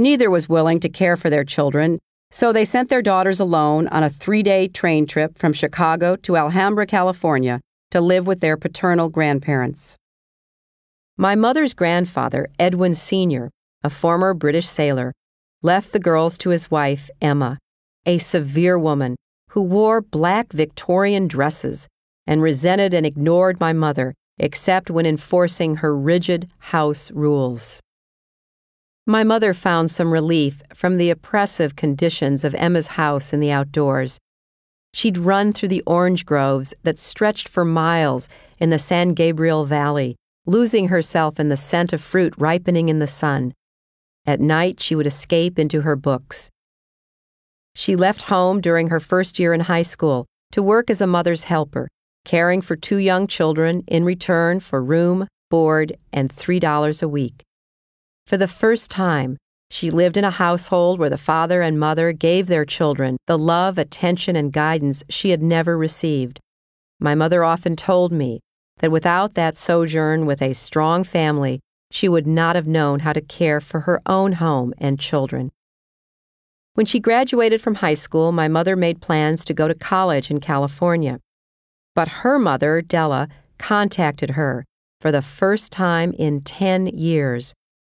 Neither was willing to care for their children, so they sent their daughters alone on a three day train trip from Chicago to Alhambra, California, to live with their paternal grandparents. My mother's grandfather, Edwin Sr., a former British sailor, left the girls to his wife, Emma, a severe woman who wore black Victorian dresses and resented and ignored my mother except when enforcing her rigid house rules. My mother found some relief from the oppressive conditions of Emma's house in the outdoors. She'd run through the orange groves that stretched for miles in the San Gabriel Valley, losing herself in the scent of fruit ripening in the sun. At night, she would escape into her books. She left home during her first year in high school to work as a mother's helper, caring for two young children in return for room, board, and $3 a week. For the first time, she lived in a household where the father and mother gave their children the love, attention, and guidance she had never received. My mother often told me that without that sojourn with a strong family, she would not have known how to care for her own home and children. When she graduated from high school, my mother made plans to go to college in California. But her mother, Della, contacted her for the first time in 10 years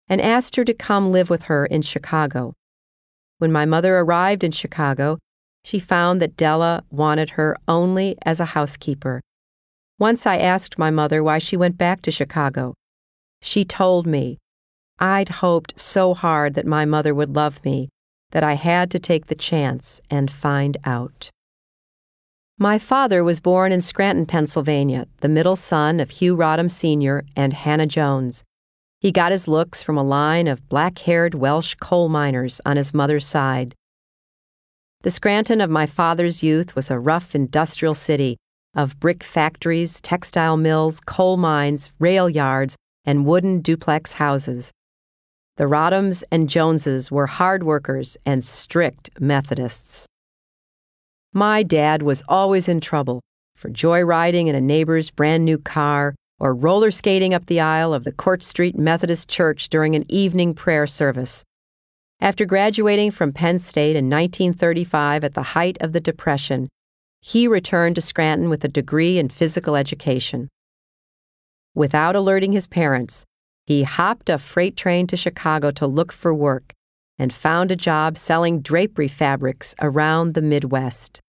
and asked her to come live with her in Chicago. When my mother arrived in Chicago, she found that Della wanted her only as a housekeeper. Once I asked my mother why she went back to Chicago. She told me, I'd hoped so hard that my mother would love me that I had to take the chance and find out. My father was born in Scranton, Pennsylvania, the middle son of Hugh Rodham Sr. and Hannah Jones. He got his looks from a line of black haired Welsh coal miners on his mother's side. The Scranton of my father's youth was a rough industrial city of brick factories, textile mills, coal mines, rail yards, and wooden duplex houses. The Rodhams and Joneses were hard workers and strict Methodists. My dad was always in trouble for joyriding in a neighbor's brand new car or roller skating up the aisle of the Court Street Methodist Church during an evening prayer service. After graduating from Penn State in 1935 at the height of the Depression, he returned to Scranton with a degree in physical education. Without alerting his parents, he hopped a freight train to Chicago to look for work and found a job selling drapery fabrics around the Midwest.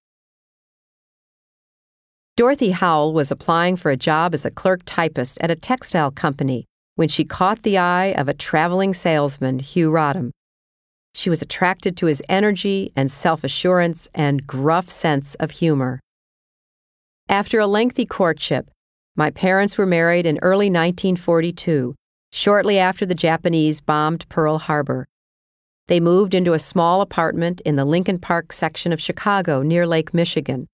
Dorothy Howell was applying for a job as a clerk typist at a textile company when she caught the eye of a traveling salesman, Hugh Rodham. She was attracted to his energy and self assurance and gruff sense of humor. After a lengthy courtship, my parents were married in early 1942, shortly after the Japanese bombed Pearl Harbor. They moved into a small apartment in the Lincoln Park section of Chicago near Lake Michigan.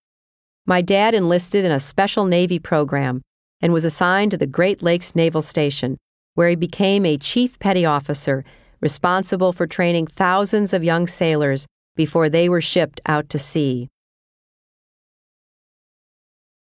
My dad enlisted in a special Navy program and was assigned to the Great Lakes Naval Station, where he became a chief petty officer responsible for training thousands of young sailors before they were shipped out to sea.